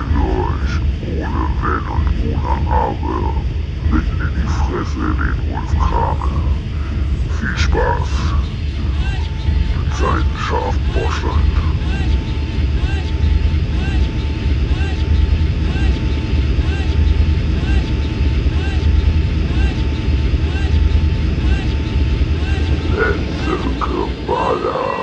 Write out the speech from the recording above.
Euch ohne Wenn und ohne Aber mitten in die Fresse den Ulf Krame. Viel Spaß mit seinen scharfen Boschland. Hetze Kabbalah.